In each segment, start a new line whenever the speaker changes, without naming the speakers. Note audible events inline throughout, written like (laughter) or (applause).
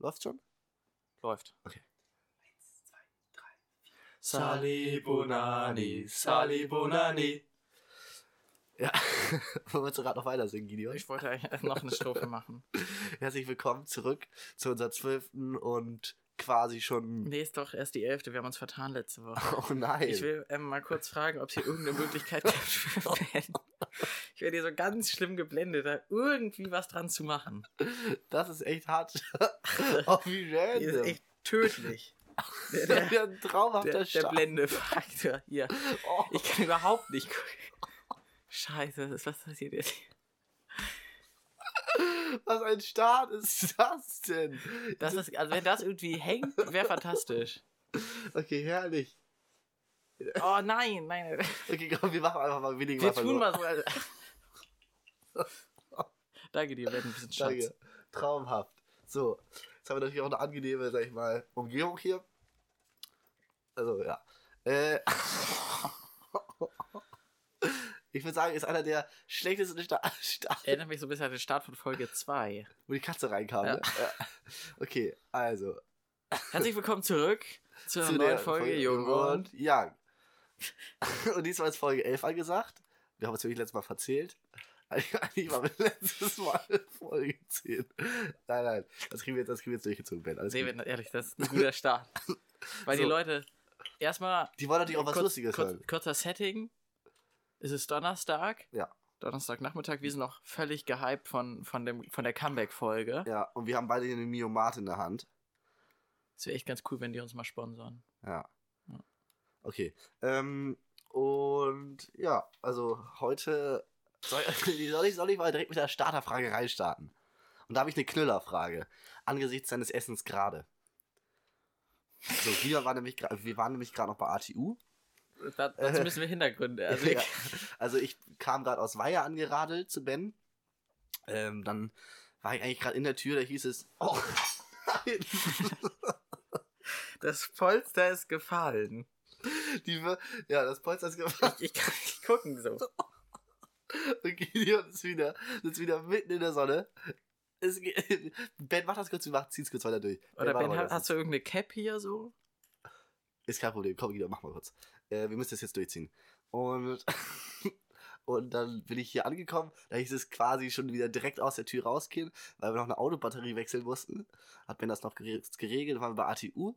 Läuft schon?
Läuft.
Okay.
Sali Bonani, Sali Bonani.
Ja, (laughs) wolltest du gerade noch weiter singen, Gideon?
Ich wollte eigentlich noch eine Strophe machen. (laughs)
Herzlich willkommen zurück zu unserer zwölften und quasi schon.
Nee, ist doch erst die elfte. Wir haben uns vertan letzte Woche. (laughs)
Oh nein.
Ich will ähm, mal kurz fragen, ob es hier irgendeine Möglichkeit gibt für Ben. Ich werde hier so ganz schlimm geblendet, da irgendwie was dran zu machen.
Das ist echt hart. (laughs) oh, wie
Hier ist
random.
echt tödlich. Der,
Das ist
der,
ja ein traumhafter
der, der. Blendefaktor hier.
Oh,
Ich kann überhaupt nicht gucken. Scheiße, was passiert jetzt?
was ein Start ist das denn?
Das ist, also wenn das irgendwie hängt, wäre fantastisch.
Okay, herrlich.
Oh nein, nein.
Okay, komm, wir machen einfach mal weniger.
Wir tun mal so. (laughs) Danke dir, Ben, ein bisschen Schatz.
Danke. Traumhaft. So, jetzt haben wir natürlich auch eine angenehme, sag ich mal, Umgebung hier. Also, ja. Äh, (laughs) ich würde sagen, ist einer der schlechtesten Sta Start,
Erinnert mich so ein bisschen an den Start von Folge 2.
wo die Katze reinkam.
Ja.
Ne? Ja. Okay, also.
Herzlich willkommen zurück zu einer
zu
neuen
der
Folge Jung und.
Young. (laughs) Und diesmal ist Folge 11 angesagt. Wir haben uns wirklich letztes Mal verzählt. Eigentlich war letztes Mal Folge 10. Nein, nein, das kriegen wir jetzt, das kriegen wir jetzt durchgezogen, Ben. Alles
Nee,
gut.
ehrlich, das ist ein guter Start. (laughs) Weil die
So.
Leute erstmal.
Die wollen natürlich auch was
kurz,
Lustiges hören.
kurz, Kurzer Setting. Es ist Donnerstag.
Ja.
Donnerstagnachmittag. Wir sind noch völlig gehypt von, von, dem, von der Comeback-Folge.
Ja, und wir haben beide hier eine Miomat in der Hand.
Es wäre echt ganz cool, wenn die uns mal sponsern.
Ja.
Ja.
Okay. Ähm, und ja, also heute soll, (laughs) soll, ich, soll ich mal direkt mit der Starterfrage reinstarten. Und da habe ich eine Knüllerfrage. Angesichts seines Essens gerade. So, wir waren nämlich, wir waren nämlich gerade noch bei ATU.
Da, dazu müssen wir Hintergründe. (laughs) Also,
ja. also ich kam gerade aus Weiher angeradelt zu Ben. Ähm, dann war ich eigentlich gerade in der Tür, da hieß es, oh, nein.
Das Polster ist gefallen.
Die, ja, das Polster ist gemacht.
Ich kann nicht gucken so. (laughs) (laughs)
Und Gideon ist wieder, ist wieder mitten in der Sonne. Es, (laughs) ben, mach das kurz, wir machen, zieht's kurz weiter durch.
Oder
mach
Ben,
mal
hast, du irgendeine Cap hier so?
Ist kein Problem, komm Gideon, mach mal kurz. Äh, wir müssen das jetzt durchziehen. Und, (laughs) und dann bin ich hier angekommen, da hieß es quasi schon wieder direkt aus der Tür rausgehen, weil wir noch eine Autobatterie wechseln mussten. Hat Ben das noch gere- geregelt, dann waren wir bei ATU.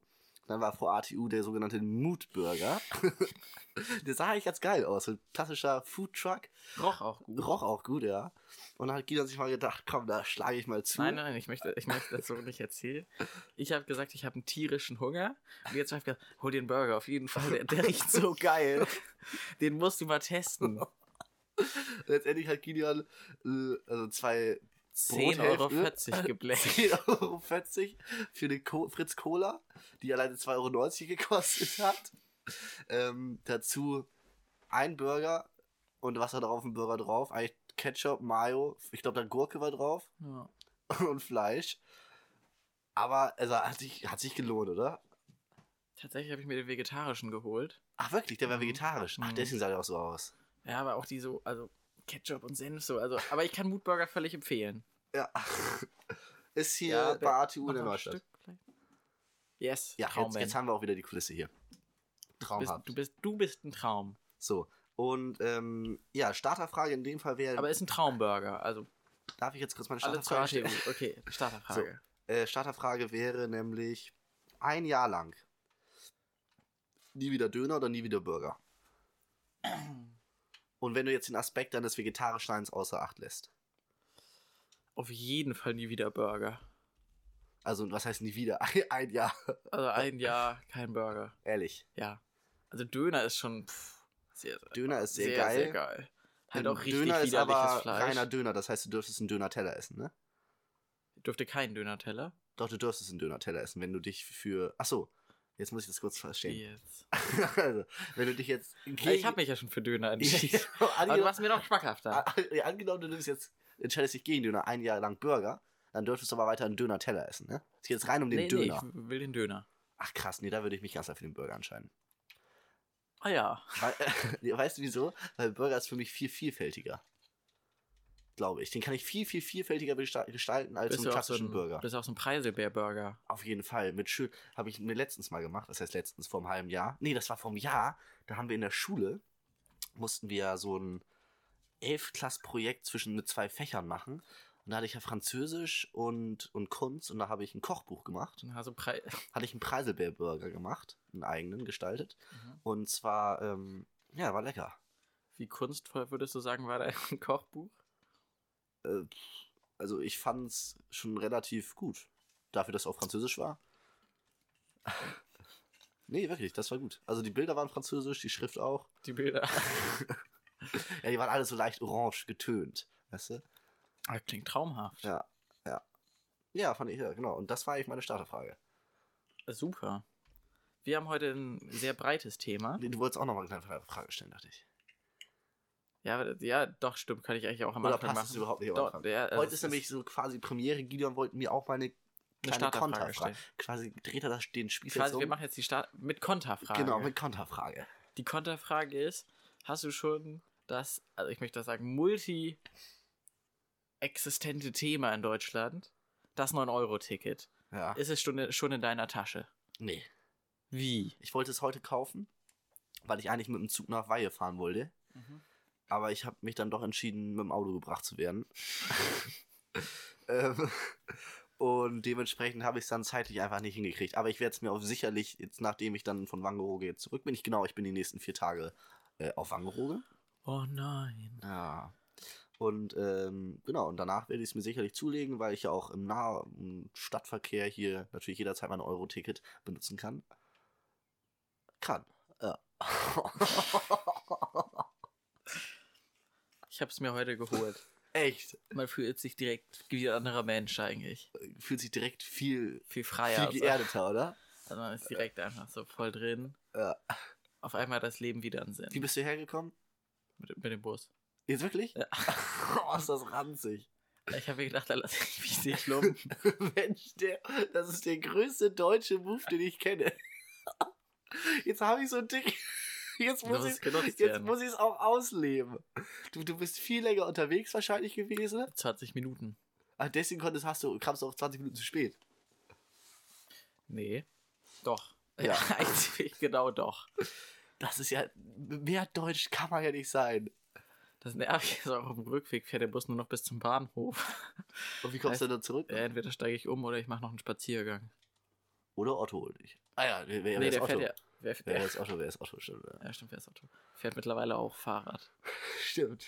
Dann war vor ATU der sogenannte Mood-Burger. (laughs) der sah eigentlich ganz geil aus. Ein klassischer Food-Truck.
Roch auch gut.
Roch auch gut, ja. Und dann hat Gideon sich mal gedacht, komm, da schlage ich mal zu.
Nein, nein, ich möchte, ich möchte das so nicht erzählen. Ich habe gesagt, ich habe einen tierischen Hunger. Und jetzt habe ich gesagt, hol dir einen Burger auf jeden Fall. Der, der riecht so geil. Den musst du mal testen.
Letztendlich hat Gideon äh, also zwei
10,40 Euro (laughs) geblecht.
10,40 Euro für eine Co Fritz Cola, die alleine 2,90 Euro gekostet hat. Ähm, dazu ein Burger und was hat er auf dem Burger drauf? Eigentlich Ketchup, Mayo, ich glaube, da Gurke war drauf
Ja. (laughs)
und Fleisch. Aber also hat sich, hat sich gelohnt, oder?
Tatsächlich habe ich mir den vegetarischen geholt.
Ach wirklich, der war vegetarisch. Ach,
Mhm.
deswegen sah der auch so aus.
Ja, aber auch die so, also Ketchup und Senf so. Also, aber ich kann Moodburger völlig empfehlen.
Ja. (laughs) Ist hier
Ja,
bei ATU in der Neustadt.
Yes,
Ja, jetzt, jetzt haben wir auch wieder die Kulisse hier.
du, bist,
Traumhaft.
du, bist, du bist ein Traum.
So. Und ähm, ja, Starterfrage in dem Fall wäre.
Aber ist ein Traumburger. Also
darf ich jetzt kurz meine Starterfrage
ATU.
stellen?
Okay, (laughs) Starterfrage.
Äh, Starterfrage wäre nämlich ein Jahr lang. Nie wieder Döner oder nie wieder Burger. Und wenn du jetzt den Aspekt deines Vegetarischseins außer Acht lässt.
Auf jeden Fall nie wieder Burger.
Also, was heißt nie wieder? (laughs) Ein, ein Jahr.
Also ein Jahr kein Burger.
Ehrlich.
Ja. Also Döner ist schon pff, sehr,
Döner ist sehr,
sehr,
geil.
sehr geil. Halt auch richtig
Döner ist aber
Fleisch.
reiner Döner, das heißt, du dürftest einen Döner-Teller essen, ne?
Ich durfte keinen Döner-Teller.
Doch, du dürftest einen Döner-Teller essen, wenn du dich für. Ach so, jetzt muss ich das kurz verstehen.
Jetzt. (laughs)
also, wenn du dich jetzt.
Ich habe mich ja schon für Döner entschieden. (laughs)
Ja,
Aber du machst mir noch schmackhafter.
ja, angenommen, du nimmst jetzt, entscheidest dich gegen Döner ein Jahr lang Burger, dann dürftest du aber weiter einen Döner-Teller essen, ne? Es geht jetzt rein um den
nee, nee,
Döner.
ich will den Döner.
Ach krass, nee, da würde ich mich ganz für den Burger entscheiden.
Ah ja.
Äh, (laughs) weißt du wieso? Weil Burger ist für mich viel vielfältiger. glaube ich. Den kann ich viel, viel vielfältiger gestalten als
Bist
einen
auch so
klassischen
ein,
Burger.
bist auch so ein Preiselbeer-Burger.
Auf jeden Fall. Mit schön. Habe ich mir letztens mal gemacht. Das heißt letztens vor einem halben Jahr. Nee, das war vor einem Jahr. Da haben wir in der Schule, mussten wir so ein Elfklass-Projekt zwischen mit zwei Fächern machen. Und da hatte ich ja Französisch und, und Kunst und da habe ich ein Kochbuch gemacht.
Also Pre (laughs)
Hatte ich einen Preiselbeer-Burger gemacht, einen eigenen gestaltet.
Mhm.
Und zwar, ähm, ja, war lecker.
Wie kunstvoll würdest du sagen, war dein (laughs) Kochbuch?
Äh, also ich fand's schon relativ gut. Dafür, dass es auf Französisch war. (laughs) nee, wirklich, das war gut. Also die Bilder waren französisch, die Schrift auch.
Die Bilder. (laughs)
Ja, die waren alle so leicht orange getönt. Weißt du?
Ah, Klingt traumhaft.
Ja, ja. Ja, fand ich, ja, genau. Und das war eigentlich meine Starterfrage.
Super. Wir haben heute ein sehr breites Thema.
Nee, Du wolltest auch nochmal eine kleine Frage stellen, dachte ich.
Ja, ja, doch, stimmt, kann ich eigentlich auch am
Oder
Anfang
passt es
machen.
überhaupt nicht am Anfang?
ja, also
Heute
es
ist nämlich so quasi Premiere. Gideon wollte mir auch mal eine kleine Konterfrage.
stellen.
Quasi dreht er das, den Spieß
quasi,
jetzt
wir machen jetzt die Start mit Konterfrage.
Genau, mit Konterfrage.
Die Konterfrage ist, hast du schon das, also ich möchte das sagen, multi-existente Thema in Deutschland, das 9-Euro-Ticket,
Ja.
ist es schon, schon in deiner Tasche?
Nee.
Wie?
Ich wollte es heute kaufen, weil ich eigentlich mit dem Zug nach Weihe fahren wollte.
Mhm.
Aber ich habe mich dann doch entschieden, mit dem Auto gebracht zu werden. (laughs) ähm, und dementsprechend habe ich es dann zeitlich einfach nicht hingekriegt. Aber ich werde es mir auch sicherlich, jetzt nachdem ich dann von Wangerooge jetzt zurück bin, ich genau, ich bin die nächsten vier Tage äh, auf Wangerooge.
Oh nein.
Ja. Und ähm, genau, und danach werde ich es mir sicherlich zulegen, weil ich ja auch im Nah- im Stadtverkehr hier natürlich jederzeit mein Euro-Ticket benutzen kann. Kann. Ja. (laughs)
Ich habe es mir heute geholt.
Echt.
Man fühlt sich direkt wie ein anderer Mensch eigentlich.
Fühlt sich direkt viel,
Viel freier.
viel geerdeter, oder?
Also man ist direkt einfach so voll drin.
Ja.
Auf einmal das Leben wieder einen Sinn.
Wie bist du hergekommen?
Mit, mit dem Bus.
Jetzt wirklich?
Ja. (laughs)
oh, ist das ranzig.
Ich habe mir gedacht, da lasse ich mich nicht lumpen. (laughs)
Mensch, der, das ist der größte deutsche Move, den ich kenne. (laughs) Jetzt habe ich so ein Ding. Jetzt muss ich
es
auch ausleben. Du, du bist viel länger unterwegs wahrscheinlich gewesen.
20 Minuten.
Ah, deswegen konntest, hast du, kamst du auf 20 Minuten zu spät.
Nee. Doch.
Ja.
Genau doch.
Das ist ja, mehr deutsch kann man ja nicht sein.
Das nervig ist auch auf dem Rückweg fährt der Bus nur noch bis zum Bahnhof. (laughs)
Und wie kommst du dann zurück?
Äh, Entweder steige ich um oder ich mache noch einen Spaziergang.
Oder Otto holt dich. Ah ja, wer, wer
nee,
ist
der
Otto?
fährt ja. Wer,
Wer
wer, (laughs)
ist Otto? Wer ist Otto? Stimmt. Ja.
ja, stimmt, wer ist Otto? Fährt mittlerweile auch Fahrrad. (laughs)
Stimmt.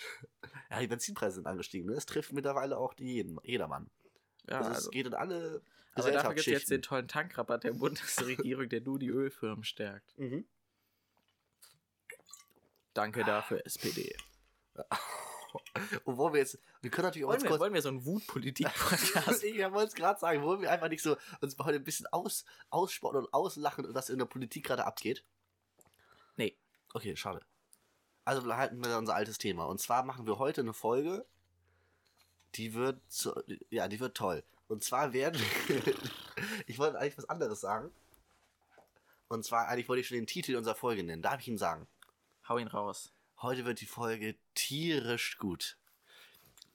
Ja, die Benzinpreise sind angestiegen. Ne? Es trifft mittlerweile auch die jeden, jedermann.
Ja,
also, es
also.
geht in alle
Aber dafür gibt es jetzt den tollen Tankrabatt der Bundesregierung, der nur die Ölfirmen stärkt.
Mhm.
Danke dafür, SPD.
Und wollen wir jetzt, wir können natürlich auch
Wollen wir,
kurz,
wollen wir so einen Wutpolitik-Podcast? (laughs)
ich wollte es gerade sagen, wollen wir einfach nicht so uns heute ein bisschen aus, aussporten und auslachen, was in der Politik gerade abgeht?
nee.
Okay, schade. Also behalten wir unser altes Thema. Und zwar machen wir heute eine Folge, die wird, so, ja, die wird toll. Und zwar werden, (laughs) ich wollte eigentlich was anderes sagen. Und zwar, eigentlich wollte ich schon den Titel unserer Folge nennen. Darf ich ihn sagen?
Hau ihn raus.
Heute wird die Folge tierisch gut.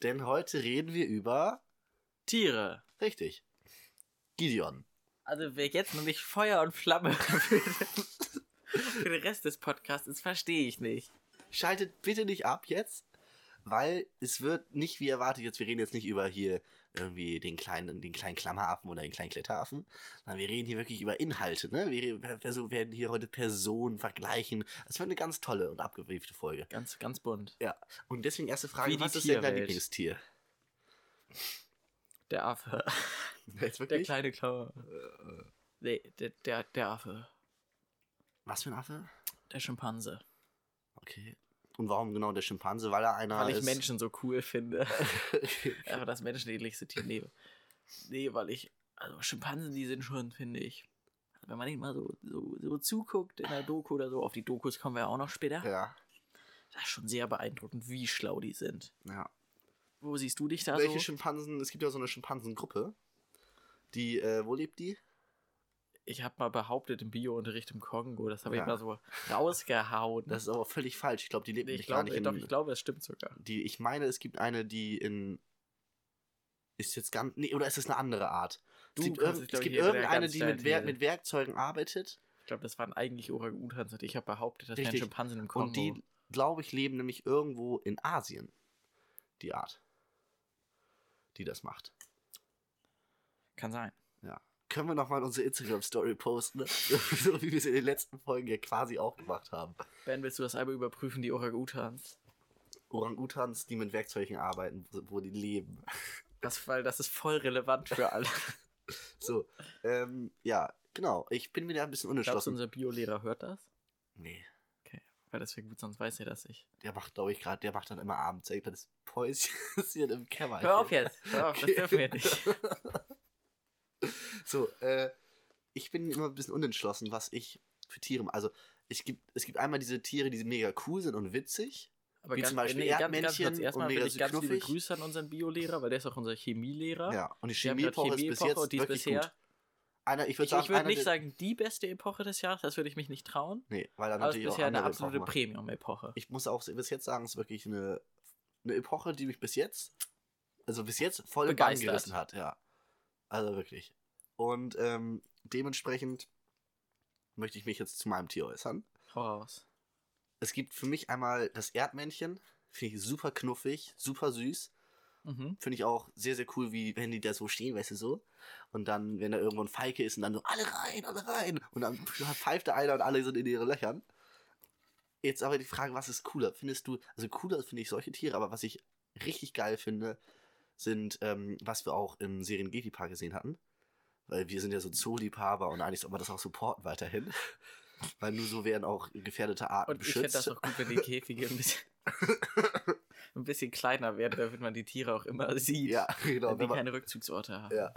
Denn heute reden wir über,
Tiere.
richtig, Gideon.
Also wer jetzt noch nicht Feuer und Flamme (laughs) für den, Rest des Podcasts ist, verstehe ich nicht.
Schaltet bitte nicht ab jetzt, weil es wird nicht wie erwartet, jetzt wir reden jetzt nicht über hier irgendwie den kleinen, den kleinen Klammeraffen oder den kleinen Kletteraffen, sondern wir reden hier wirklich über Inhalte, ne? Wir, werden hier heute Personen vergleichen. Es wird eine ganz tolle und abgewiefte Folge.
Ganz, ganz bunt.
Ja. Und deswegen erste Frage, was ist denn dein. Lieblingstier?
Der Affe. (laughs)
Jetzt
Der kleine Klauer. Nee, der, der, der Affe.
Was für ein Affe?
Der Schimpanse.
Okay. Und warum genau der Schimpanse? Weil er einer
Weil ich
ist.
Menschen so cool finde. (laughs) Einfach das menschenähnlichste Tier. Nee. nee, weil ich. Also Schimpansen, die sind schon, finde ich. Wenn man ihnen mal so, so, so zuguckt in der Doku oder so, auf die Dokus kommen wir ja auch noch später.
ja,
Das ist schon sehr beeindruckend, wie schlau die sind.
ja.
Wo siehst du dich da
Welche
so?
Schimpansen? Es gibt ja so eine Schimpansengruppe. Die, äh, wo lebt die?
Ich habe mal behauptet im Biounterricht im Kongo, das habe
Ja.
ich mal so rausgehauen.
Das ist aber völlig falsch. Ich glaube, die lebt
ich
nämlich gar
glaube,
nicht in.
doch, ich glaube, es stimmt sogar.
die, ich meine, es gibt eine, die in. Ist jetzt ganz. Nee, oder ist es eine andere Art?
Du
es gibt, irgend,
es,
gibt irgendeine, die mit, Wer
These.
mit Werkzeugen arbeitet.
Ich glaube, das waren eigentlich Orang-Utans und ich habe behauptet, das wären. Schimpansen im Kongo.
Und die, glaube ich, leben nämlich irgendwo in Asien. Die Art. Die das macht.
Kann sein.
Ja. Können wir nochmal unsere Instagram-Story posten? ne? (laughs) so wie wir es in den letzten Folgen ja quasi auch gemacht haben.
Ben, willst du das einmal überprüfen, die Orang-Utans?
Orang-Utans, die mit Werkzeugen arbeiten, wo- die leben.
Das, weil das ist voll relevant für alle. (laughs)
So, ähm, ja, genau. Ich bin wieder ein bisschen
Glaubst du,
unentschlossen.
unser Biolehrer hört das?
Nee,
Okay. Weil das wäre gut, sonst weiß er das nicht.
der macht, glaube ich, gerade, der macht dann immer abends irgendwann das Päuschen (laughs) im Kämmerchen.
Hör auf jetzt. Hör auf, das
Okay.
dürfen wir nicht.
So, äh, ich bin immer ein bisschen unentschlossen, was ich für Tiere. Also, es gibt, es gibt einmal diese Tiere, die mega cool sind und witzig.
Aber
Wie
ganz,
zum Beispiel
nee, ganz, ganz
Erdmännchen
kurz,
und
erstmal
mega
ich ganz liebe
knuffig.
Grüße an unseren Biolehrer, weil der ist auch unser Chemielehrer.
Ja, und die Chemieepoche ist bis jetzt wirklich
bisher.
gut. Einer, ich würde
Ich, ich
einer
nicht sagen, die beste Epoche des Jahres, das würde ich mich nicht trauen.
Nee, weil da
Aber es ist
natürlich
bisher eine absolute. Premium-Epoche.
Ich muss auch bis jetzt sagen, es ist wirklich eine, eine Epoche, die mich bis jetzt, also bis jetzt voll im Bann
Begeistert.
gerissen hat, ja. Also wirklich. Und ähm, dementsprechend möchte ich mich jetzt zu meinem Tier äußern.
Hau raus.
Es gibt für mich einmal das Erdmännchen. Finde ich super knuffig, super süß.
Mhm.
Finde ich auch sehr, sehr cool, wie wenn die da so stehen, weißt du so. Und dann, wenn da irgendwo ein Falke ist und dann so, alle rein, alle rein. Und dann pfeift der einer und alle sind in ihren Löchern. Jetzt aber die Frage, was ist cooler? Findest du, also cooler finde ich solche Tiere, aber was ich richtig geil finde, sind, ähm, was wir auch im Serengeti-Park gesehen hatten. Weil wir sind ja so Zooliebhaber und eigentlich soll man das auch supporten weiterhin. (laughs) Weil nur so werden auch gefährdete Arten
Und ich finde
beschützt.
das auch gut, wenn die Käfige ein bisschen, (laughs) ein bisschen kleiner werden, damit man die Tiere auch immer sieht.
ja, genau.
wenn die
man-
keine Rückzugsorte haben.
Ja.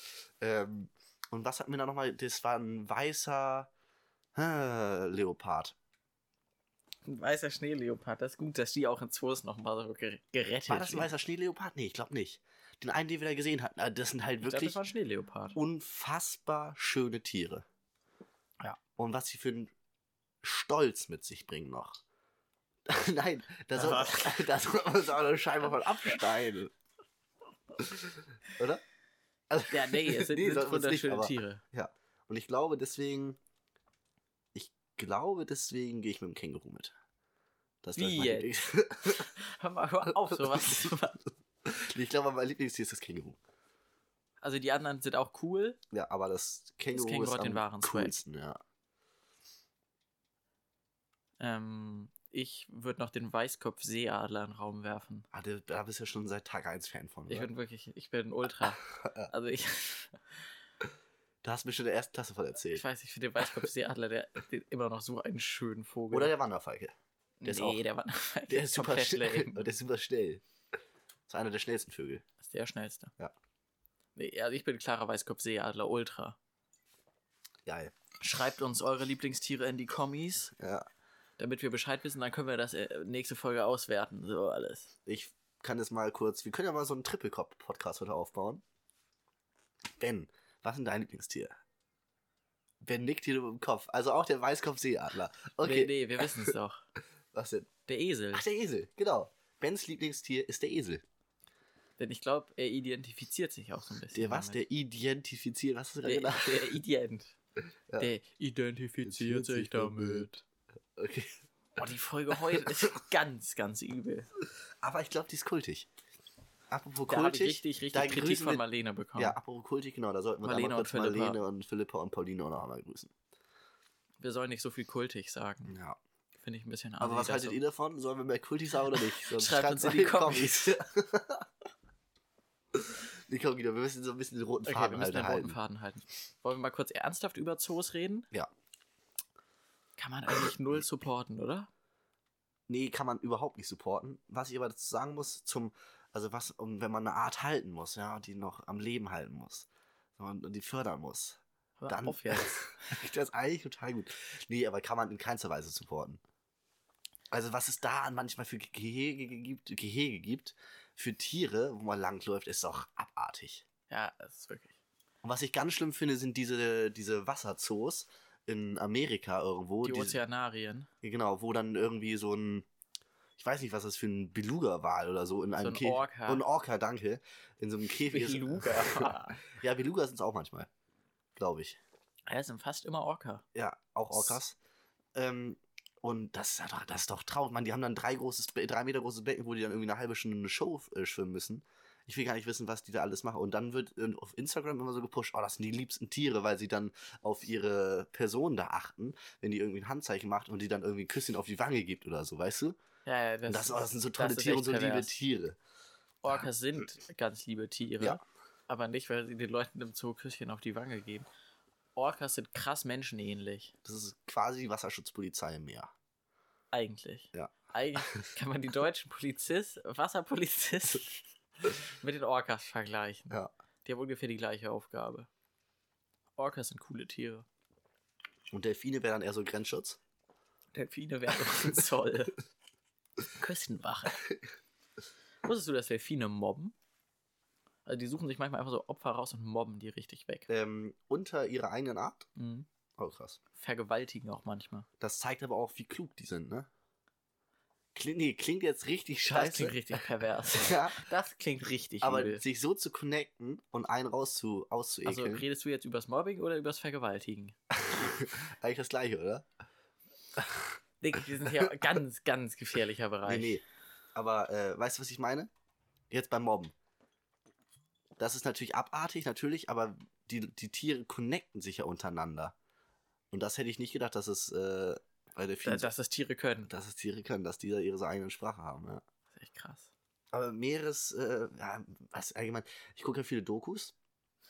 (laughs) ähm, und was hatten wir da nochmal? Das war ein weißer äh, Leopard.
Ein weißer Schneeleopard, das ist gut, dass die auch in Zoos nochmal so ger- gerettet
War das ein weißer Schneeleopard? Nee, ich glaube nicht. Den einen, den wir da gesehen hatten, äh, das sind halt wirklich
das war ein Schneeleopard.
unfassbar schöne Tiere.
Ja.
Und was sie für einen Stolz mit sich bringen noch. (laughs) Nein, da soll,
Ach. (laughs)
da soll man uns auch eine Scheibe von abschneiden. Oder? Also,
Ja, nee, es sind, (laughs)
Nee,
sind
nicht,
wunderschöne
aber-
Tiere.
Ja. Und ich glaube deswegen, ich glaube deswegen gehe ich mit dem Känguru mit. Das ich,
Wie
mein
jetzt? (laughs) Hör mal, hör auf, sowas (laughs) zu machen.
ich glaube, mein Lieblingstier ist das Känguru.
Also die anderen sind auch cool.
Ja, aber das Känguru,
Känguru
ist
hat
am
den wahren
coolsten, ja.
Ähm, ich würde noch den Weißkopf-Seeadler in den Raum werfen.
Ah, da, da bist du ja schon seit Tag 1 Fan von,
Ich
oder?
bin wirklich, ich bin Ultra. (laughs) Also ich,
Da hast du mir schon in der ersten Klasse von
ich
erzählt.
weiß, ich finde den Weißkopf-Seeadler, der, der immer noch so einen schönen Vogel.
Oder der Wanderfalke. Der ist
nee,
auch-
der war (laughs)
Der ist super schnell. Der ist super schnell. Das ist einer der schnellsten Vögel.
Das ist der schnellste.
Ja.
Nee, also ich bin klarer Weißkopf-Seeadler Ultra.
Geil.
Schreibt uns eure Lieblingstiere in die Kommis,
Ja.
damit wir Bescheid wissen, dann können wir das äh, nächste Folge auswerten. So alles.
Ich kann das mal kurz. Wir können ja mal so einen Triple-Podcast heute aufbauen. Ben, was ist denn dein Lieblingstier? Ben nickt hier im Kopf. Also auch der Weißkopf-Seeadler. Okay.
Nee, nee, wir wissen es doch. (laughs)
Was denn?
Der Esel.
Ach, der Esel. Genau. Bens Lieblingstier ist der Esel.
Denn ich glaube, er identifiziert sich auch so ein bisschen.
Der was?
damit.
Der identifiziert. Was hast du da
Der,
gedacht?
der Ident. (laughs)
Ja.
Der identifiziert sich damit.
Okay.
Oh, die Folge heute (laughs) ist ganz, ganz übel.
Aber ich glaube, die ist kultig. Apropos
Da habe ich
kultig.
richtig,
da
richtig Kritik von Marlene bekommen.
Ja, apropos kultig, genau. Da sollten wir
Marlene und Philippa.
Marlene und Philippa und Pauline auch noch einmal grüßen.
Wir sollen nicht so viel kultig sagen.
Ja.
Finde ich ein bisschen
Aber
assi,
was haltet ihr davon? Sollen wir mehr kultig sagen oder nicht? (laughs) Sonst
Schreibt
schreibt's
uns in die Kommis. (laughs)
Nee, komm, Guido, wir müssen so ein bisschen den roten
Okay,
Faden
wir müssen
halt
den roten
halten.
Faden halten. Wollen wir mal kurz ernsthaft über Zoos reden?
Ja.
Kann man eigentlich null supporten, oder?
Nee, kann man überhaupt nicht supporten. Was ich aber dazu sagen muss, zum, also was, um, wenn man eine Art halten muss, ja, und die noch am Leben halten muss und, und die fördern muss,
Hör
dann
auf jetzt. (laughs)
das ist eigentlich total gut. Nee, aber kann man in keinster Weise supporten. Also was es da an manchmal für Gehege gibt, Gehege gibt für Tiere, wo man langläuft, ist doch abartig.
Ja, das ist wirklich.
Und was ich ganz schlimm finde, sind diese, diese Wasserzoos in Amerika irgendwo.
Die
diese-
Ozeanarien.
Genau, wo dann irgendwie so ein, ich weiß nicht, was das für ein Beluga-Wal oder so in einem
ein
Käfig.
Orca.
Ein Orca, danke. In so einem Käfig.
Beluga. (laughs)
ja, Beluga sind es auch manchmal. Glaube ich.
Er sind fast immer Orca.
Ja, auch Orcas. Ähm, und das ist, ja doch, das ist doch traurig. Man, die haben dann drei, großes, drei Meter großes Becken, wo die dann irgendwie eine halbe Stunde eine Show äh, schwimmen müssen. Ich will gar nicht wissen, was die da alles machen. Und dann wird auf Instagram immer so gepusht, oh, das sind die liebsten Tiere, weil sie dann auf ihre Person da achten, wenn die irgendwie ein Handzeichen macht und die dann irgendwie ein Küsschen auf die Wange gibt oder so, weißt du?
Ja, ja,
Und
das,
das, oh, das sind so tolle Tiere und so liebe
pervers.
Tiere.
Orcas sind ganz liebe Tiere.
Ja.
Aber nicht, weil sie den Leuten im Zoo Küsschen auf die Wange geben. Orcas sind krass menschenähnlich.
Das ist quasi die Wasserschutzpolizei im Meer.
Eigentlich.
Ja.
Eigentlich (laughs) kann man die deutschen Polizist, Wasserpolizisten (laughs) mit den Orcas vergleichen.
Ja.
Die haben ungefähr die gleiche Aufgabe. Orcas sind coole Tiere.
Und Delfine wären dann eher so Grenzschutz.
Delfine werden ein Zoll. Küstenwache. (laughs) Wusstest du, dass Delfine mobben? Also die suchen sich manchmal einfach so Opfer raus und mobben die richtig weg.
Ähm, unter ihrer eigenen Art.
Mhm.
Oh, krass.
Vergewaltigen auch manchmal.
Das zeigt aber auch, wie klug die sind, ne? Klingt, nee, klingt jetzt richtig
Das
scheiße.
klingt richtig pervers. (laughs)
ja,
Das klingt richtig
aber
übel.
sich so zu connecten und einen raus zu,
Also redest du jetzt übers Mobbing oder übers Vergewaltigen? (laughs)
eigentlich das gleiche, oder?
Digga, wir sind hier (laughs) ganz, ganz gefährlicher
Nee,
Bereich.
nee. Aber äh, weißt du, was ich meine? Jetzt beim Mobben. Das ist natürlich abartig, natürlich, aber die, die Tiere connecten sich ja untereinander. Und das hätte ich nicht gedacht, dass es äh, bei der
Da- Dass das Tiere können.
dass es Tiere können, dass die da ihre eigene Sprache haben, ja.
Das ist echt krass.
Aber Meeres, äh, ja, was allgemein, ich gucke ja viele Dokus.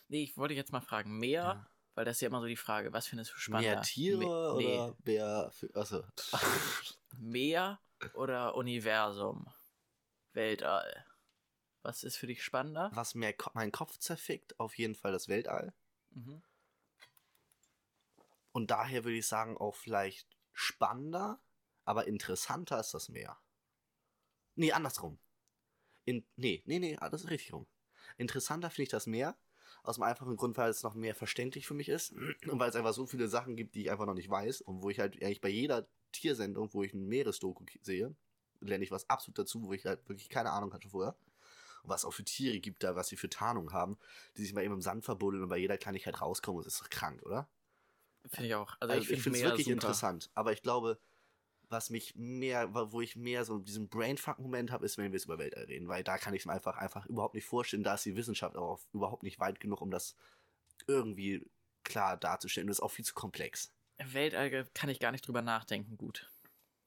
Nee, ich wollte jetzt mal fragen, Meer,
Ja.
weil das ist ja immer so die Frage, was findest du spannender?
Mehr Tiere
Me-
oder mehr, also, (laughs)
Meer oder Universum? Weltall. Was ist für dich spannender?
was mehr Ko meinen Kopf zerfickt, auf jeden Fall das Weltall.
Mhm.
Und daher würde ich sagen, auch vielleicht spannender, aber interessanter ist das Meer. Nee, andersrum. In, nee, nee, nee, das ist richtig rum. Interessanter finde ich das Meer, aus dem einfachen Grund, weil es noch mehr verständlich für mich ist (clears throat) und weil es einfach so viele Sachen gibt, die ich einfach noch nicht weiß und wo ich halt eigentlich bei jeder Tiersendung, wo ich ein Meeresdoku sehe, lerne ich was absolut dazu, wo ich halt wirklich keine Ahnung hatte vorher. Was auch für Tiere gibt da, was sie für Tarnung haben, die sich mal eben im Sand verbuddeln und bei jeder Kleinigkeit rauskommen. Das ist doch krank, oder?
Finde ich auch. Also,
ich
find
finde es wirklich
super.
interessant. Aber ich glaube, was mich mehr, wo ich mehr so diesen Brainfuck-Moment habe, ist, wenn wir jetzt über Weltall reden. Weil da kann ich es mir einfach, einfach überhaupt nicht vorstellen. Da ist die Wissenschaft auch überhaupt nicht weit genug, um das irgendwie klar darzustellen. Das ist auch viel zu komplex.
Weltall kann ich gar nicht drüber nachdenken, gut.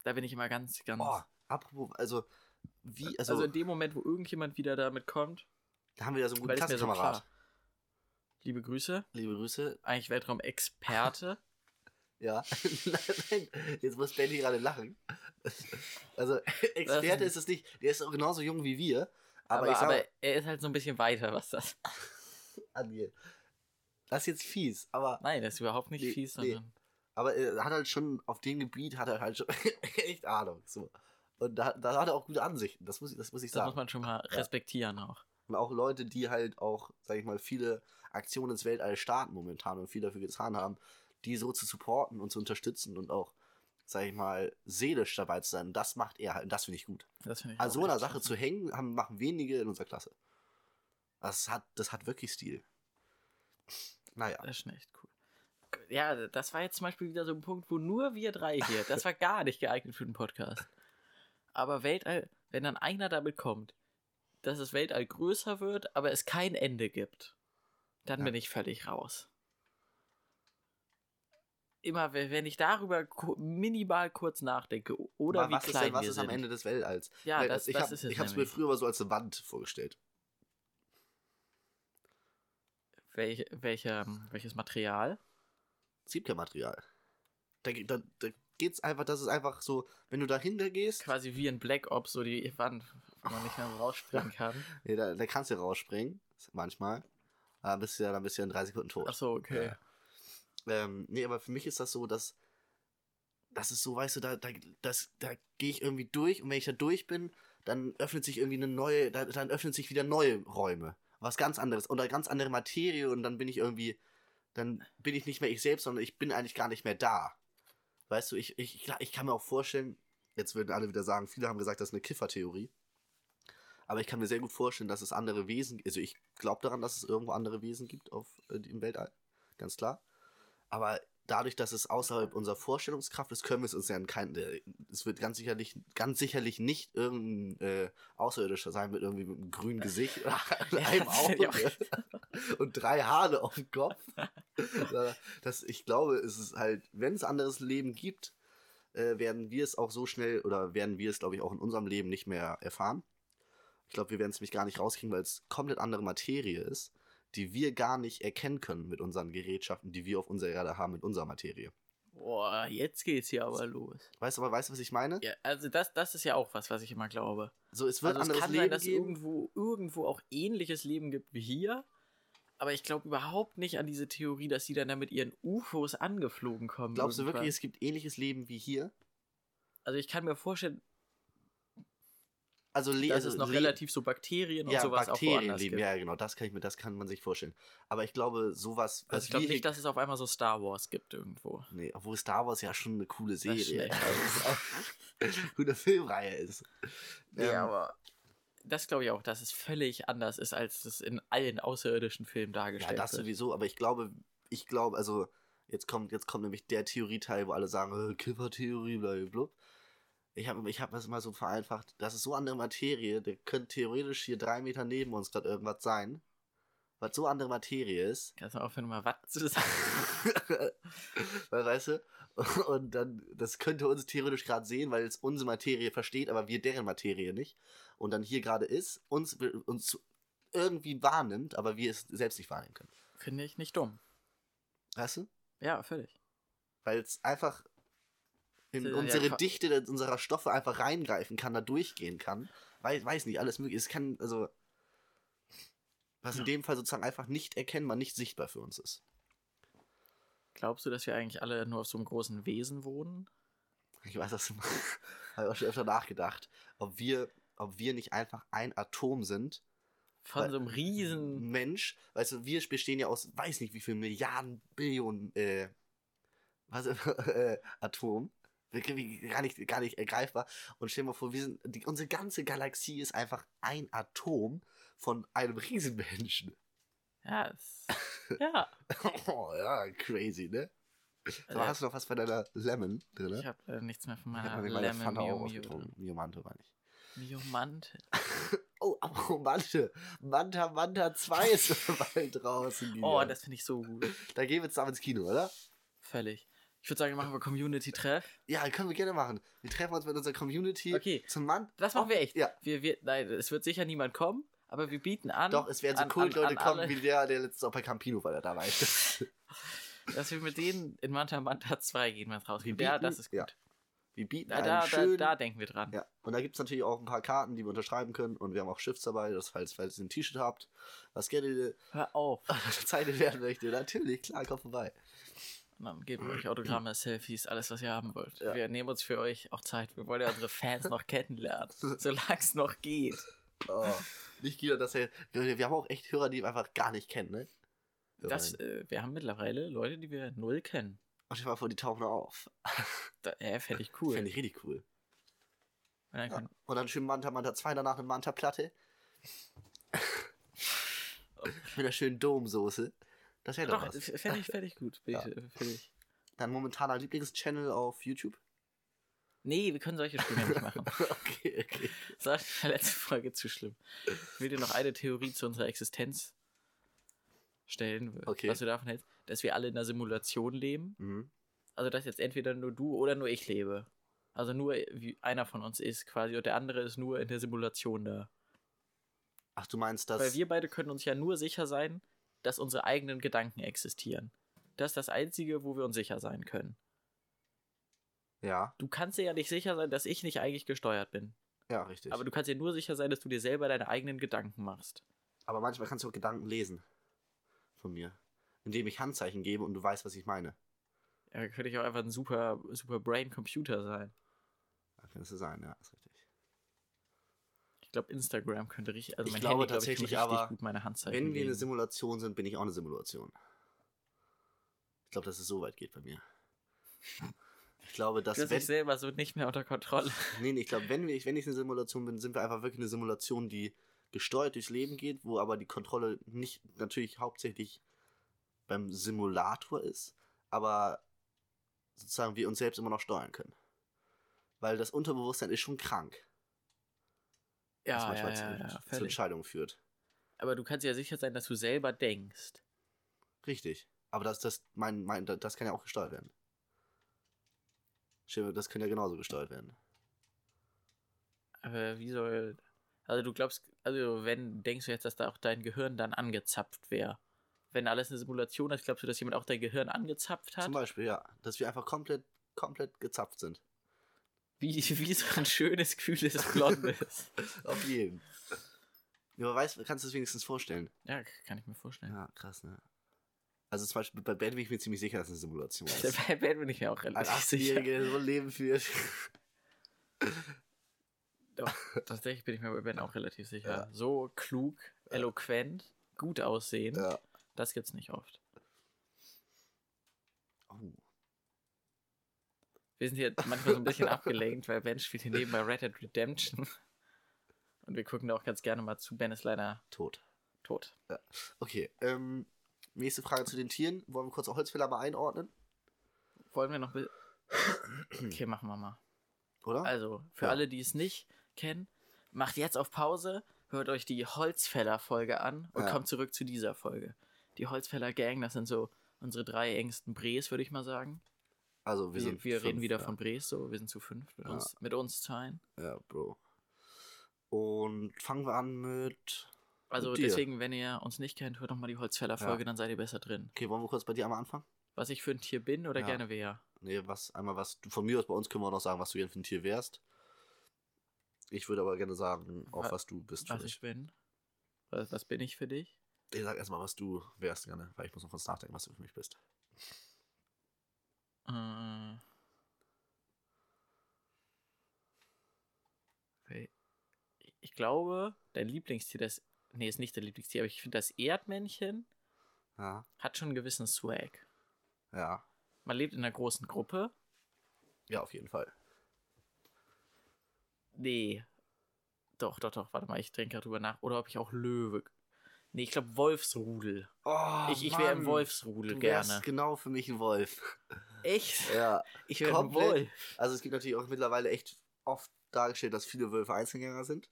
Da bin ich immer ganz, ganz.
Oh, apropos, also, wie, also,
also in dem Moment, wo irgendjemand wieder damit kommt,
da haben wir ja so einen guten
so
Klassenkamerad.
klar. Liebe Grüße,
Liebe Grüße.
eigentlich Weltraumexperte. (laughs)
Ja. Nein, (laughs) jetzt muss Benny gerade lachen. Also, (laughs) Experte ist es nicht. Der ist auch genauso jung wie wir. Aber,
aber,
sage,
aber er ist halt so ein bisschen weiter, was das.
Andi, das ist jetzt fies, aber,
Nein, das ist überhaupt nicht
Nee,
fies,
nee.
sondern.
aber er hat halt schon, auf dem Gebiet hat er halt schon echt Ahnung. So. Und da, da hat er auch gute Ansichten, das muss, ich- das muss ich
Das muss
sagen.
man schon mal respektieren auch.
Und auch Leute, die halt auch, sag ich mal, viele Aktionen ins Weltall starten momentan und viel dafür getan haben, die so zu supporten und zu unterstützen und auch, sag ich mal, seelisch dabei zu sein, das macht er halt, und das finde ich gut.
Das finde ich
An
auch
so einer Sache zu hängen, haben, machen wenige in unserer Klasse. Das hat, das hat wirklich Stil. Naja.
Das ist schon echt cool. Ja, das war jetzt zum Beispiel wieder so ein Punkt, wo nur wir drei hier, das war gar nicht geeignet für den Podcast. Aber Weltall, wenn dann einer damit kommt, dass das Weltall größer wird, aber es kein Ende gibt, dann
Ja.
bin ich völlig raus. Immer, wenn ich darüber minimal kurz nachdenke oder
Aber
wie
was ist
klein
denn, was
wir
ist
sind.
am Ende des Weltalls?
Ja,
Weil
das,
ich
das
hab,
ist es
Ich habe es mir früher aber so als eine Wand vorgestellt.
Welch, welcher, welches Material?
Es gibt kein Material. Da, da, da geht's einfach, das ist einfach so, wenn du dahinter gehst,
Quasi wie in Black Ops, so die Wand, wo man nicht mehr so rausspringen kann. (laughs)
nee, da, da kannst du rausspringen, manchmal. Aber bist du ja, dann bist du ja in drei Sekunden tot.
Ach so, okay.
Ja. Ähm, nee, aber für mich ist das so, dass das ist so, weißt du, da, da, das, da gehe ich irgendwie durch und wenn ich da durch bin, dann öffnet sich irgendwie eine neue, da, dann öffnen sich wieder neue Räume. was ganz anderes oder ganz andere Materie und dann bin ich irgendwie, dann bin ich nicht mehr ich selbst, sondern ich bin eigentlich gar nicht mehr da. Weißt du, ich, ich, ich kann mir auch vorstellen, jetzt würden alle wieder sagen, viele haben gesagt, das ist eine Kiffertheorie. Aber ich kann mir sehr gut vorstellen, dass es andere Wesen, also ich glaube daran, dass es irgendwo andere Wesen gibt auf, äh, im Weltall, ganz klar. Aber dadurch, dass es außerhalb unserer Vorstellungskraft ist, können wir es uns ja in kein, äh, es wird ganz sicherlich, ganz sicherlich nicht irgendein äh, Außerirdischer sein mit irgendwie mit einem grünen Gesicht, (laughs) einem Auge (laughs) und drei Haare auf dem Kopf. (laughs) das, ich glaube, es ist halt, wenn es anderes Leben gibt, äh, werden wir es auch so schnell oder werden wir es, glaube ich, auch in unserem Leben nicht mehr erfahren. Ich glaube, wir werden es nämlich gar nicht rauskriegen, weil es komplett andere Materie ist, die wir gar nicht erkennen können mit unseren Gerätschaften, die wir auf unserer Erde haben, mit unserer Materie.
Boah, jetzt geht's hier aber los.
Weißt du aber, weißt du, was ich meine?
Ja, also das, das ist ja auch was, was ich immer glaube.
So, es wird
also es kann
Leben
sein, dass
geben.
irgendwo, irgendwo auch ähnliches Leben gibt wie hier. Aber ich glaube überhaupt nicht an diese Theorie, dass sie dann da mit ihren UFOs angeflogen kommen.
Glaubst du
irgendwann.
wirklich, es gibt ähnliches Leben wie hier?
Also ich kann mir vorstellen,
Also, le
dass
also
es noch relativ so Bakterien und
ja,
sowas auch
Bakterien
woanders
leben,
gibt.
ja genau, das kann ich mir, das kann man sich vorstellen. Aber ich glaube, sowas,
Also ich glaube nicht, dass es auf einmal so Star Wars gibt irgendwo.
Nee, obwohl Star Wars ja schon eine coole
Das ist
Serie,
schlecht.
also auch (laughs) gute Filmreihe ist.
Ja,
Ähm,
aber das glaube ich auch, dass es völlig anders ist, als es in allen außerirdischen Filmen
Ja,
dargestellt
das
wird.
sowieso, aber ich glaube, ich glaube, also jetzt kommt, jetzt kommt nämlich der Theorieteil, wo alle sagen, äh, Kiffertheorie, blablabla. Ich habe ich hab das mal so vereinfacht, das ist so andere Materie, der könnte theoretisch hier drei Meter neben uns gerade irgendwas sein, was so andere Materie ist,
Kannst du aufhören, mal was zu sagen? (laughs)
weil, weißt du, und dann, das könnte uns theoretisch gerade sehen, weil es unsere Materie versteht, aber wir deren Materie nicht, und dann hier gerade ist, uns, uns irgendwie wahrnimmt, aber wir es selbst nicht wahrnehmen können.
Finde ich nicht dumm.
Weißt du?
Ja, völlig.
weil es einfach in
Ja,
unsere
qua-
Dichte unserer Stoffe einfach reingreifen kann, da durchgehen kann. Weiß, weiß nicht, alles möglich. Es kann, also, was in
Ja.
dem Fall sozusagen einfach nicht erkennbar, nicht sichtbar für uns ist.
Glaubst du, dass wir eigentlich alle nur auf so einem großen Wesen wohnen?
Ich weiß das, (laughs) habe ich auch schon öfter nachgedacht, ob wir, ob wir nicht einfach ein Atom sind,
Von
Weil-
so einem riesen.
Mensch, weißt du, wir bestehen ja aus, weiß nicht wie viel Milliarden, Billionen, äh, was, (laughs) äh, Atom. Wie- Gar nicht, gar nicht ergreifbar. Und stell dir mal vor, wir sind, die, unsere ganze Galaxie ist einfach ein Atom von einem Riesenmenschen.
Ja, es, ja. (laughs)
Oh, ja, crazy, ne? So,
Also,
hast du noch was bei deiner Lemon drin?
ich habe äh, nichts mehr von
Ich
meiner
hab meine
Lemon
Pfanne auch
Mio Mio.
ausgetrunken. Miomante war nicht.
Miomante. (laughs)
Oh, aber Mante. Manta Manta 2 ist (laughs) bald draußen.
Oh, das finde ich so gut.
Da gehen wir zusammen ins Kino, oder?
Völlig. Ich würde sagen, machen wir Community-Treff.
Ja, können wir gerne machen. Wir treffen uns mit unserer Community
Okay.
zum Mann.
Das machen wir echt.
Ja.
Wir, wir, nein, es wird sicher niemand kommen, aber wir bieten an,
Doch, es werden so
an-
Kultleute
an- an
kommen,
alle-
wie der, der letztes auch bei Campino war, der da war. (laughs)
dass wir mit denen in Manta Manta 2 gehen, wenn es rausgeht. Ja, das ist gut.
ja. Wir bieten
Da,
einen
da, da,
schönen...
da denken wir dran.
ja. Und da gibt es natürlich auch ein paar Karten, die wir unterschreiben können. Und wir haben auch Shifts dabei, das falls, falls ihr ein T-Shirt habt, was gerne
Hör auf. (laughs)
Zeit werden möchte. Natürlich, klar, komm vorbei.
Dann geben wir euch Autogramme, (clears throat) Selfies, alles, was ihr haben wollt.
Ja.
Wir nehmen uns für euch auch Zeit. Wir wollen ja unsere Fans noch kennenlernen, (laughs) solange es noch geht.
Oh. Nicht jeder, dass er... Wir haben auch echt Hörer, die wir einfach gar nicht kennen, ne?
Das, äh, wir haben mittlerweile Leute, die wir null kennen.
Und ich mal vor, die tauchen auf.
Da, ja, fände ich cool.
Fände ich richtig cool.
Und dann
Ja. Und dann schön Manta Manta 2, danach eine Manta-Platte. (laughs) Mit einer schönen Domsoße. Das wäre doch
doch,
was.
fänd ich gut. Bin
Ja.
ich, äh.
Dein momentaner Lieblingschannel auf YouTube?
Nee, wir können solche Spiele nicht machen. (laughs)
okay, okay.
Das war in der letzten Folge zu schlimm. Ich will dir noch eine Theorie zu unserer Existenz stellen,
Okay.
was du davon hältst, dass wir alle in einer Simulation leben.
Mhm.
Also, dass jetzt entweder nur du oder nur ich lebe. Also nur wie einer von uns ist quasi und der andere ist nur in der Simulation da.
Ach, du meinst das?
Weil wir beide können uns ja nur sicher sein, dass unsere eigenen Gedanken existieren. Das ist das Einzige, wo wir uns sicher sein können.
ja,
Du kannst dir ja nicht sicher sein, dass ich nicht eigentlich gesteuert bin.
ja, richtig.
Aber du kannst dir nur sicher sein, dass du dir selber deine eigenen Gedanken machst.
Aber manchmal kannst du auch Gedanken lesen. Von mir. Indem ich Handzeichen gebe und du weißt, was ich meine.
Ja, könnte ich auch einfach ein super, super Brain-Computer sein.
Das könnte sein, ja, ist richtig.
Ich glaube, Instagram könnte richtig. Also
Ich
mein
glaube
Handy, glaub ich,
tatsächlich
kann richtig
aber,
gut meine Handzeichen
Wenn wir eine. Simulation sind, bin ich auch eine Simulation. Ich glaube, dass es so weit geht bei mir. Ich glaube, dass
Du
wenn,
selber so nicht mehr unter Kontrolle.
Nee, nee, ich glaube, wenn, wir, wenn ich eine Simulation bin, sind wir einfach wirklich eine Simulation, die gesteuert durchs Leben geht, wo aber die Kontrolle nicht natürlich hauptsächlich beim Simulator ist, aber sozusagen wir uns selbst immer noch steuern können. Weil das Unterbewusstsein ist schon krank,
Ja, ja,
manchmal
ja,
zu,
ja,
zu
völlig.
Entscheidungen führt.
Aber du kannst ja sicher sein, dass du selber denkst.
Richtig. Aber das, das, mein, mein, das kann ja auch gesteuert werden. Das kann ja genauso gesteuert werden.
Aber wie soll. Also du glaubst, also wenn, denkst du jetzt, dass da auch dein Gehirn dann angezapft wäre? Wenn alles eine Simulation ist, glaubst du, dass jemand auch dein Gehirn angezapft hat?
Zum Beispiel, ja. Dass wir einfach komplett, komplett gezapft sind.
Wie, wie so ein schönes, kühles Blondes. (laughs)
Auf jeden. Ja, aber weißt, kannst du es wenigstens vorstellen?
ja, kann ich mir vorstellen.
Ja, krass, ne? Also zum Beispiel bei Band bin ich mir ziemlich sicher, dass es eine Simulation (laughs) ist.
Bei Band bin ich mir auch relativ sicher.
18-Jähriger, der so ein Leben führt. (laughs)
Doch, tatsächlich bin ich mir bei Ben auch relativ sicher.
Ja.
So klug, eloquent, gut aussehen,
Ja.
das gibt's nicht oft.
Oh.
Wir sind hier manchmal so ein bisschen abgelenkt, weil Ben spielt hier nebenbei Red Dead Redemption. Und wir gucken da auch ganz gerne mal zu. Ben ist leider
Tot.
tot.
Okay, ähm, nächste Frage zu den Tieren. Wollen wir kurz Holzfäller mal einordnen?
Wollen wir noch. Okay, machen wir mal.
Oder?
Also, für
Ja.
alle, die es nicht kennen, macht jetzt auf Pause, hört euch die Holzfäller-Folge an und
Ja.
kommt zurück zu dieser Folge. Die Holzfäller-Gang, das sind so unsere drei engsten Bres, würde ich mal sagen.
Also, wir
Wir,
sind.
wir reden
fünf,
wieder
ja.
von Bres, so, wir sind zu fünf mit
Ja.
uns, mit uns zweien.
Ja, Bro. Und fangen wir an mit.
Also
Mit
deswegen, wenn ihr uns nicht kennt, hört doch mal die Holzfäller-Folge,
Ja.
dann seid ihr besser drin.
Okay, wollen wir kurz bei dir einmal anfangen?
Was ich für ein Tier bin oder gerne wäre.
Nee, was, einmal was, du, von mir aus bei uns können wir auch noch sagen, was du gerne für ein Tier wärst. Ich würde aber gerne sagen, auch
Wa-
was du bist.
Was
für
ich
dich.
bin. Was, was bin ich für dich?
Ich sag erstmal, was du wärst gerne, weil ich muss noch kurz nachdenken, was du für mich bist.
Äh. Ich glaube, dein Lieblingstier, das. Nee, ist nicht dein Lieblingstier, aber ich finde, das Erdmännchen
Ja,
hat schon einen gewissen Swag.
ja,
Man lebt in einer großen Gruppe.
ja, auf jeden Fall.
Nee. Doch, doch, doch. Warte mal, ich denke gerade drüber nach. Oder ob ich auch Löwe. Nee, ich glaube Wolfsrudel.
Oh,
ich ich wäre im Wolfsrudel
Du wärst
gerne.
genau für mich ein Wolf.
Echt? (laughs)
Ja,
Ich wäre ein. Wolf.
also es gibt natürlich auch mittlerweile echt oft dargestellt, dass viele Wölfe Einzelgänger sind.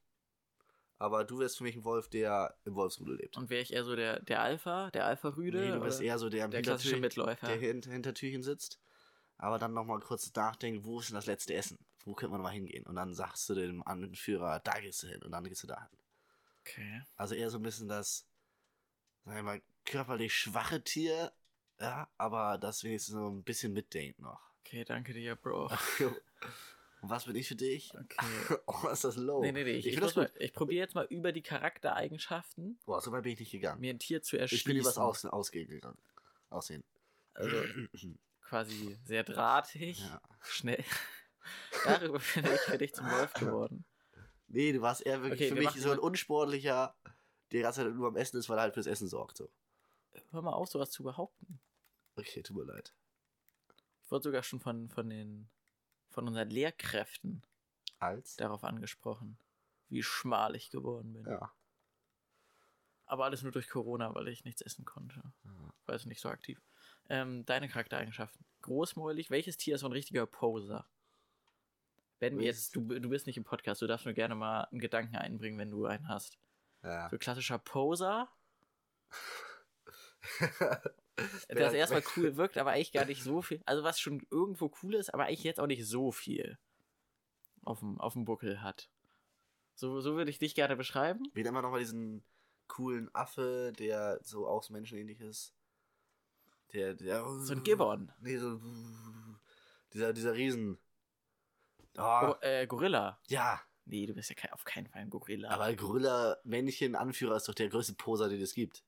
Aber du wärst für mich ein Wolf, der im Wolfsrudel lebt.
Und wäre ich eher so der, der Alpha, der Alpha-Rüde?
Nee, du bist eher so der
der klassische Mitläufer.
der hinter Hintertürchen sitzt, aber dann nochmal kurz nachdenkt, wo ist denn das letzte Essen? Wo könnte man mal hingehen? Und dann sagst du dem Anführer, da gehst du hin und dann gehst du da hin.
Okay.
Also eher so ein bisschen das, sagen wir mal, körperlich schwache Tier, ja, aber das wenigstens so ein bisschen mitdenkt noch.
Okay, danke dir, Bro. (laughs)
und was bin ich für dich?
Okay. (laughs)
Oh, ist das low.
Nee, nee, nee. Ich,
Ich
ich, ich probiere jetzt mal über die Charaktereigenschaften
Boah, so weit bin ich nicht gegangen.
mir ein Tier zu erschließen.
Ich bin übers Außen ausgegangen. Aussehen.
Also (clears throat) quasi sehr drahtig,
Ja.
schnell. (laughs) Darüber bin ich für dich zum Wolf geworden.
Nee, du warst eher wirklich
Okay,
für mich so ein unsportlicher, der die ganze Zeit nur am Essen ist, weil er halt fürs Essen sorgt. So.
Hör mal auf, sowas zu behaupten.
Okay, tut mir leid.
Ich wurde sogar schon von, von den von unseren Lehrkräften
Als?
darauf angesprochen, wie schmal ich geworden bin.
Ja.
Aber alles nur durch Corona, weil ich nichts essen konnte. War also nicht so aktiv. Ähm, deine Charaktereigenschaften. Großmäulig. Welches Tier ist so ein richtiger Poser? Wenn
Welches-
jetzt, du, du bist nicht im Podcast, du darfst nur gerne mal einen Gedanken einbringen, wenn du einen hast.
Ja.
So klassischer Poser, (laughs) das erstmal (laughs) cool wirkt, aber eigentlich gar nicht so viel. Also was schon irgendwo cool ist, aber eigentlich jetzt auch nicht so viel auf dem, auf dem Buckel hat. So, so würde ich dich gerne beschreiben.
Wie man nochmal diesen coolen Affe, der so auch menschenähnlich ist? Der, der.
So ein Gibbon.
Nee, so. Dieser, dieser Riesen. Oh,
Oh, äh, Gorilla.
ja,
Nee, du bist ja kein, auf keinen Fall ein Gorilla.
aber Gorilla Männchen Anführer ist doch der größte Poser, den es gibt.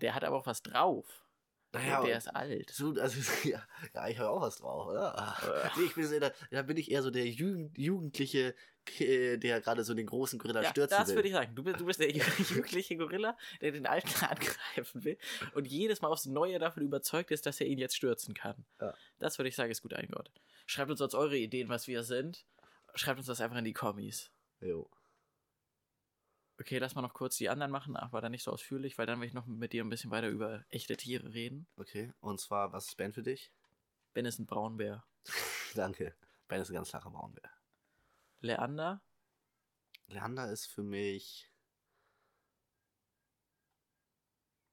Der hat aber auch was drauf.
Naja,
der ist alt.
So, also, (laughs) ja, ja ich habe auch was drauf, oder?
Äh.
Nee, ich bin so, da, da bin ich eher so der Jugend, Jugendliche, der gerade so den großen Gorilla
Ja,
stürzen
das
will.
würde ich sagen. Du bist, du bist der (laughs) jugendliche Gorilla, der den Alten (laughs) angreifen will und jedes Mal aufs Neue davon überzeugt ist, dass er ihn jetzt stürzen kann.
Ja.
Das würde ich sagen, ist gut eingeordnet. Schreibt uns sonst eure Ideen, was wir sind. Schreibt uns das einfach in die Kommis.
Jo.
Okay, lass mal noch kurz die anderen machen, aber dann nicht so ausführlich, weil dann will ich noch mit dir ein bisschen weiter über echte Tiere reden.
Okay, und zwar, was ist Ben für dich?
Ben ist ein Braunbär. (laughs)
Danke. Ben ist ein ganz klarer Braunbär.
Leander,
Leander ist für mich.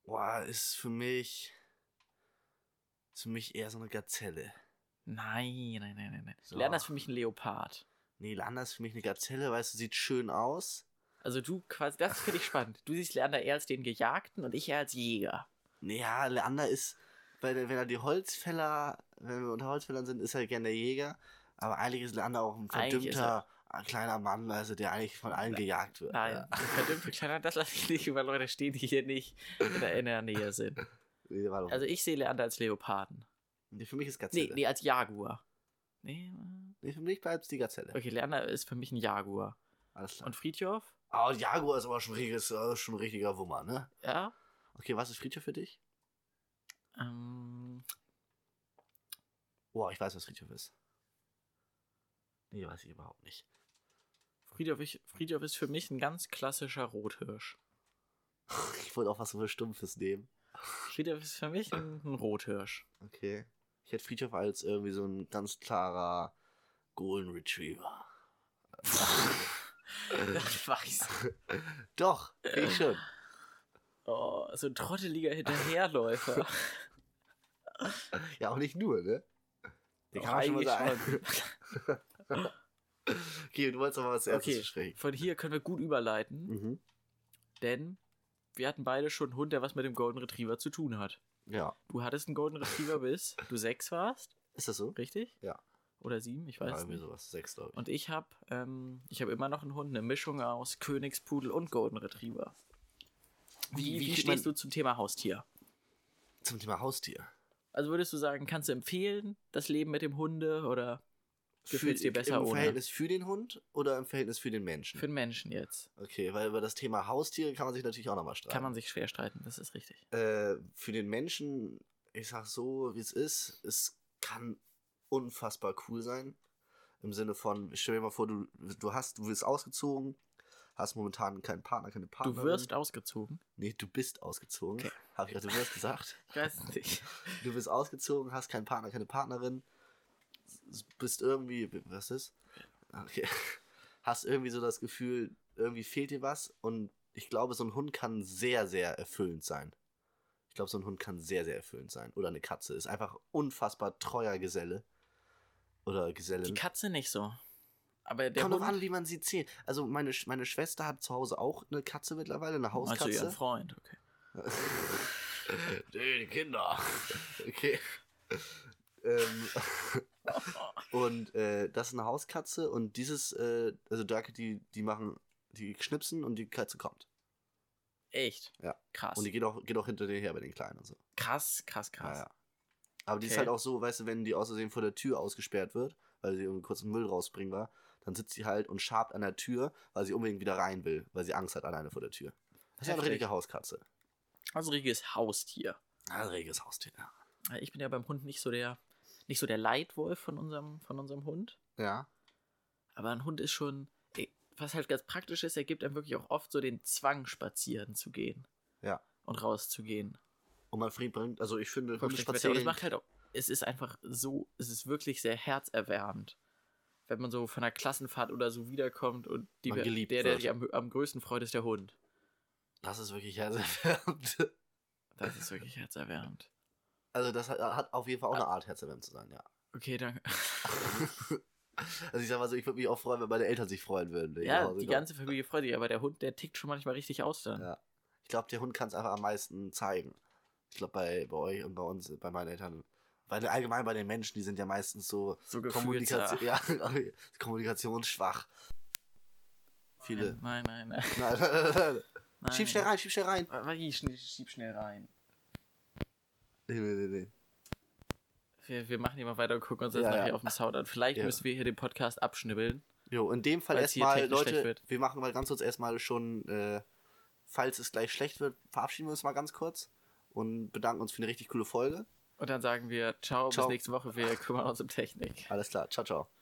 Boah, ist für mich. Ist für mich eher so eine Gazelle.
nein, nein, nein, nein.
So.
Leander ist für mich ein Leopard.
Nee, Leander ist für mich eine Gazelle, weißt du, sieht schön aus.
Also du quasi, das finde ich spannend. Du siehst Leander eher als den Gejagten und ich eher als Jäger.
Ja, Leander ist, weil wenn er die Holzfäller, wenn wir unter Holzfällern sind, ist er gern der Jäger. Aber eigentlich ist Leander auch ein verdümmter äh, kleiner Mann, also der eigentlich von allen gejagt wird.
Nein,
Ja.
der verdammte Kleiner, das lasse ich nicht über Leute stehen, die hier nicht in der, in der Nähe sind.
Nee.
Also ich sehe Leander als Leoparden.
nee, für mich ist Gazelle.
Nee, nee, als Jaguar. Nee,
Nee, für mich bleibt es die Gazelle.
okay, Leander ist für mich ein Jaguar.
Alles klar.
Und Friedhof?
Oh, Jaguar ist aber schon, äh, schon ein richtiger Wummer, ne?
Ja.
Okay, was ist Friedhof für dich?
Ähm,
Boah, ich weiß, was Friedhof ist. Nee, weiß ich überhaupt nicht.
Friedhof, ich, Friedhof ist für mich ein ganz klassischer Rothirsch. (laughs)
Ich wollte auch was so Stumpfes nehmen.
Friedhof ist für mich ein, ein (laughs) Rothirsch.
Okay. Ich hätte Friedhof als irgendwie so ein ganz klarer Golden Retriever.
Ich weiß. (laughs)
Doch, ich schon.
Oh, so ein trotteliger Hinterherläufer.
Ja, auch nicht nur, ne? Den kann man schon mal sagen. (laughs) okay, du wolltest aber was erstes
Okay,
sprechen.
von hier können wir gut überleiten,
Mhm.
denn wir hatten beide schon einen Hund, der was mit dem Golden Retriever zu tun hat.
Ja.
Du hattest einen Golden Retriever bis du sechs warst,
Ist das so?
richtig?
Ja.
Oder sieben, ich weiß
Ja, irgendwie
nicht.
sowas. Sechs, glaube ich.
Und ich habe ähm, ich hab immer noch einen Hund, eine Mischung aus Königspudel und Golden Retriever. Wie,
Wie-
wie, stehst du zum Thema Haustier?
Zum Thema Haustier.
Also würdest du sagen, kannst du empfehlen, das Leben mit dem Hunde oder gefällt's dir besser
Im
ohne?
Verhältnis für den Hund oder im Verhältnis für den Menschen?
Für den Menschen jetzt?
okay, weil über das Thema Haustiere kann man sich natürlich auch nochmal streiten.
Kann man sich schwer streiten, das ist richtig.
äh, für den Menschen, ich sag so, wie es ist, es kann unfassbar cool sein. Im Sinne von, stell dir mal vor, du, du hast, du wirst ausgezogen, hast momentan keinen Partner, keine
Du
Partnerin.
wirst ausgezogen.
Nee, du bist ausgezogen.
Okay.
Hab ich gerade, du wirst gesagt.
Ich weiß nicht.
Du bist ausgezogen, hast keinen Partner, keine Partnerin, bist irgendwie, was ist? Okay. (laughs) Hast irgendwie so das Gefühl, irgendwie fehlt dir was und ich glaube, so ein Hund kann sehr, sehr erfüllend sein. Ich glaube, so ein Hund kann sehr, sehr erfüllend sein. Oder eine Katze. Ist einfach unfassbar treuer Geselle. Oder
Die
Gesellin.
Katze nicht so. Aber der
Kommt
Hund,
an, wie man sie zählt. Also meine, Sch- meine Schwester hat zu Hause auch eine Katze mittlerweile, eine
also
Hauskatze.
ihren Freund, okay.
Nee, (laughs) die Kinder. (laughs) Okay. ähm, und äh, das ist eine Hauskatze und dieses, äh, also da, die, die machen, die schnipsen und die Katze kommt.
Echt?
Ja.
Krass.
Und die geht auch, geht auch hinter dir her bei den Kleinen und so.
krass, krass, krass.
Ja, ja. Aber die ist
Okay.
halt auch so, weißt du, wenn die aus Versehen vor der Tür ausgesperrt wird, weil sie irgendwie kurz einen Müll rausbringen war, dann sitzt sie halt und schabt an der Tür, weil sie unbedingt wieder rein will, weil sie Angst hat alleine vor der Tür. Das ist eine
Heftig.
richtige Hauskatze.
Also richtiges Haustier.
Ein reges Haustier, ja.
Ja, Ich bin ja beim Hund nicht so der, nicht so der Leitwolf von unserem, von unserem Hund.
Ja.
Aber ein Hund ist schon, was halt ganz praktisch ist, er gibt einem wirklich auch oft so den Zwang, spazieren zu gehen.
Ja.
Und rauszugehen.
Und man bringt, also ich finde, Hunde spazieren.
das macht halt auch, es ist einfach so, es ist wirklich sehr herzerwärmend. Wenn man so von einer Klassenfahrt oder so wiederkommt und die, der, der
wird.
sich am, am größten freut, ist der Hund.
Das ist wirklich herzerwärmend.
Das ist wirklich herzerwärmend.
Also das hat, hat auf jeden Fall auch eine Art herzerwärmend zu sein, ja.
Okay, danke. (laughs) (laughs)
Also ich sag mal so, ich würde mich auch freuen, wenn meine Eltern sich freuen würden.
Ja, die
komme.
ganze Familie freut sich, aber der Hund, der tickt schon manchmal richtig aus dann.
Ja. Ich glaube, der Hund kann es einfach am meisten zeigen. Ich glaube, bei, bei euch und bei uns, bei meinen Eltern, weil allgemein bei den Menschen, die sind ja meistens so,
So
Kommunikation, ja, kommunikationsschwach. Viele.
Nein, nein, nein.
Nein, nein, nein, nein. Schieb schnell rein, schieb schnell rein.
Schieb schnell rein.
Nee, nee, nee.
Wir, wir machen hier mal weiter und gucken uns das
Ja,
nachher
ja.
auf dem Sound an. Vielleicht
Ja.
müssen wir hier den Podcast abschnibbeln.
Jo, in dem Fall erstmal, Leute,
wird.
wir machen mal ganz kurz erstmal schon, äh, falls es gleich schlecht wird, verabschieden wir uns mal ganz kurz und bedanken uns für eine richtig coole Folge.
Und dann sagen wir ciao,
Ciao.
bis nächste Woche. Wir kümmern uns um Technik.
Alles klar, ciao, ciao.